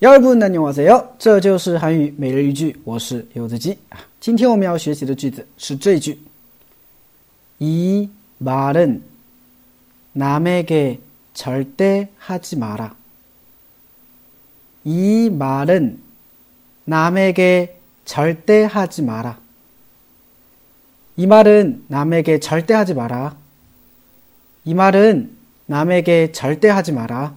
幺二部男女话塞哟，这就是韩语每日一句。我是柚子鸡啊。今天我们要学习的句子是这句：이말은남에게절대하지마 라。 이말은남에게절대하지마 라。 이말은남에게절대하지마 라。 이말은남에게절대하지마 라。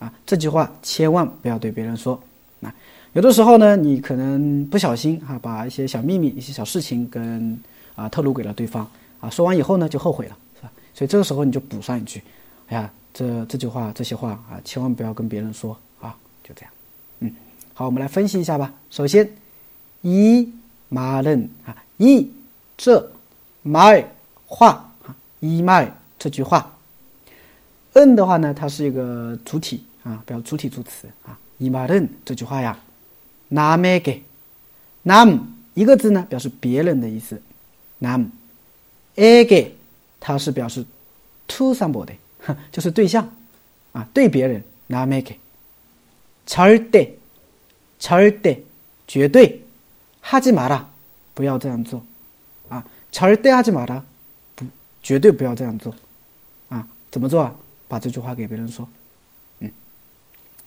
啊，这句话千万不要对别人说。那有的时候呢，你可能不小心啊，把一些小秘密，一些小事情跟啊透露给了对方，啊，说完以后呢，就后悔了，是吧？所以这个时候你就补上一句，哎呀，这这句话，这些话，啊，千万不要跟别人说，啊，就这样。嗯。好，我们来分析一下吧，首先，一马论，啊，一这 my 话，啊，一 my 这句话。嗯的话呢，它是一个主体。啊，表主体助词啊。이말은这句话呀，남에 게， 남一个字呢，表示别人的意思。남에 게， 它是表示 to somebody，就是对象啊，对别人。남에 게， 절 대， 절 대， 绝对。하지마 라， 不要这样做啊。절대하지마 라， 不，绝对不要这样做啊。怎么做啊？把这句话给别人说。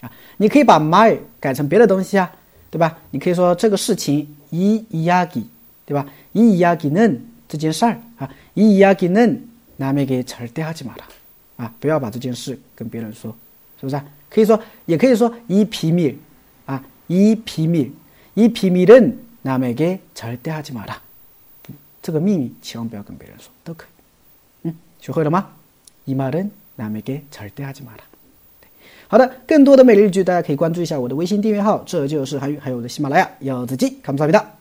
啊，你可以把 my 改成别的东西啊，对吧？你可以说这个事情이이야 기， 对吧？이이야기는这件事儿啊，이이야기는남에게절대하지마 라， 啊，不要把这件事跟别人说，是不是？可以说，也可以说이비 밀， 啊，이비 밀， 이비밀은남에게절대하지마 라， 这个秘密千万不要跟别人说，都可以。嗯，学会了吗？이말은남에게절대하지마 라。 好的，更多的美丽日剧大家可以关注一下我的微信订阅号，这就是韩语，还有我的喜马拉雅，柚子记，看不差别的。